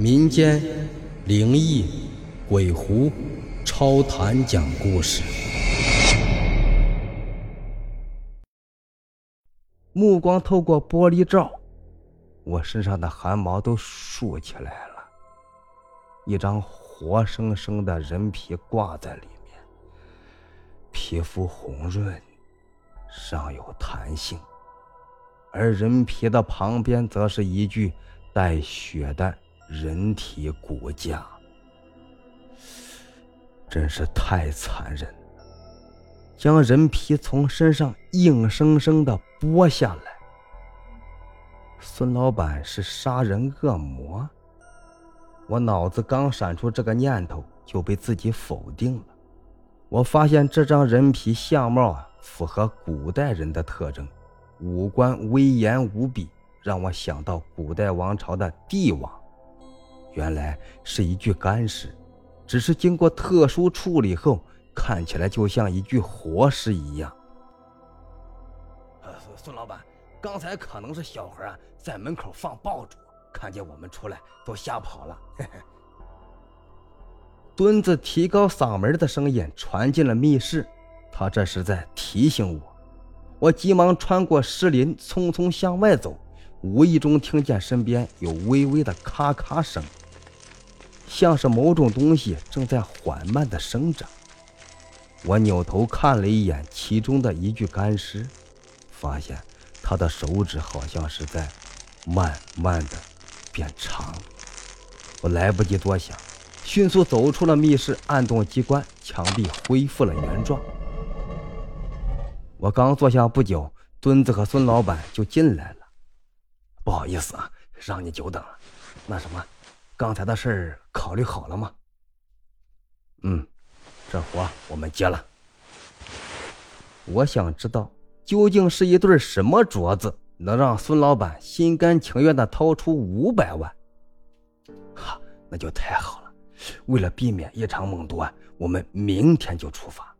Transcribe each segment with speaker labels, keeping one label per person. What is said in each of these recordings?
Speaker 1: 民间灵异、鬼狐、超谈讲故事。
Speaker 2: 目光透过玻璃罩，我身上的汗毛都竖起来了。一张活生生的人皮挂在里面，皮肤红润，尚有弹性，而人皮的旁边则是一具带血的。人体骨架，真是太残忍了！将人皮从身上硬生生的剥下来。孙老板是杀人恶魔？我脑子刚闪出这个念头，就被自己否定了。我发现这张人皮相貌啊，符合古代人的特征，五官威严无比，让我想到古代王朝的帝王。原来是一具干尸，只是经过特殊处理后，看起来就像一具活尸一样。孙老板，刚才可能是小孩在门口放爆竹，看见我们出来都吓跑了。墩子提高嗓门的声音传进了密室，他这是在提醒我。我急忙穿过石林，匆匆向外走，无意中听见身边有微微的咔咔声。像是某种东西正在缓慢的生长。我扭头看了一眼其中的一具干尸，发现他的手指好像是在慢慢的变长。我来不及多想，迅速走出了密室，按动机关，墙壁恢复了原状。我刚坐下不久，墩子和孙老板就进来了。不好意思啊，让你久等了。那什么？刚才的事儿考虑好了吗？嗯，这活我们接了。我想知道究竟是一对什么镯子，能让孙老板心甘情愿的掏出五百万？哈，那就太好了。为了避免一场猛毒，我们明天就出发。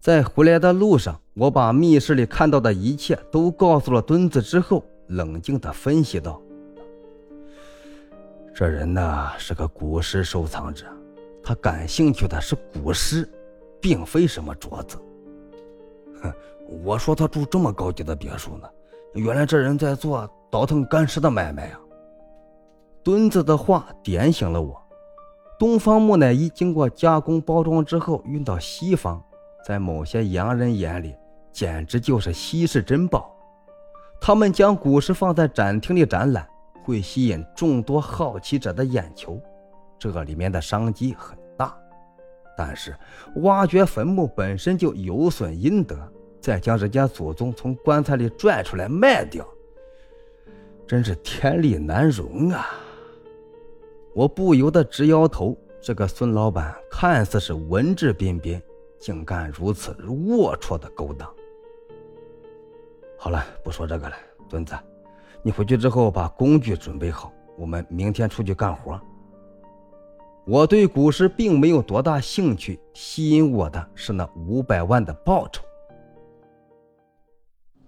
Speaker 2: 在回来的路上，我把密室里看到的一切都告诉了墩子之后，冷静的分析道。这人呢是个古尸收藏者，他感兴趣的是古尸，并非什么镯子。哼，我说他住这么高级的别墅呢，原来这人在做倒腾干尸的买卖呀。墩子的话点醒了我。东方木乃伊经过加工包装之后运到西方，在某些洋人眼里简直就是稀世珍宝，他们将古尸放在展厅里展览。会吸引众多好奇者的眼球，这里面的商机很大。但是挖掘坟墓本身就有损阴德，再将人家祖宗从棺材里拽出来卖掉，真是天理难容啊！我不由得直摇头。这个孙老板看似是文质彬彬，竟干如此龌龊的勾当。好了，不说这个了，墩子。你回去之后把工具准备好，我们明天出去干活。我对股市并没有多大兴趣，吸引我的是那五百万的报酬。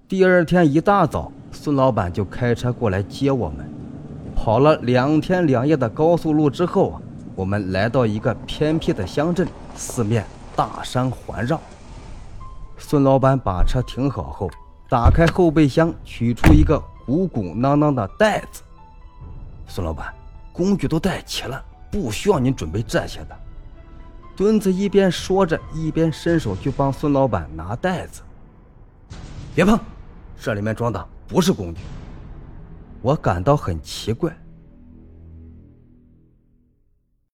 Speaker 2: 第二天一大早，孙老板就开车过来接我们。跑了两天两夜的高速路之后啊，我们来到一个偏僻的乡镇，四面大山环绕。孙老板把车停好后，打开后备箱，取出一个。鼓鼓囊囊的袋子，孙老板，工具都带齐了，不需要您准备这些的。墩子一边说着，一边伸手去帮孙老板拿袋子。别碰，这里面装的不是工具。我感到很奇怪，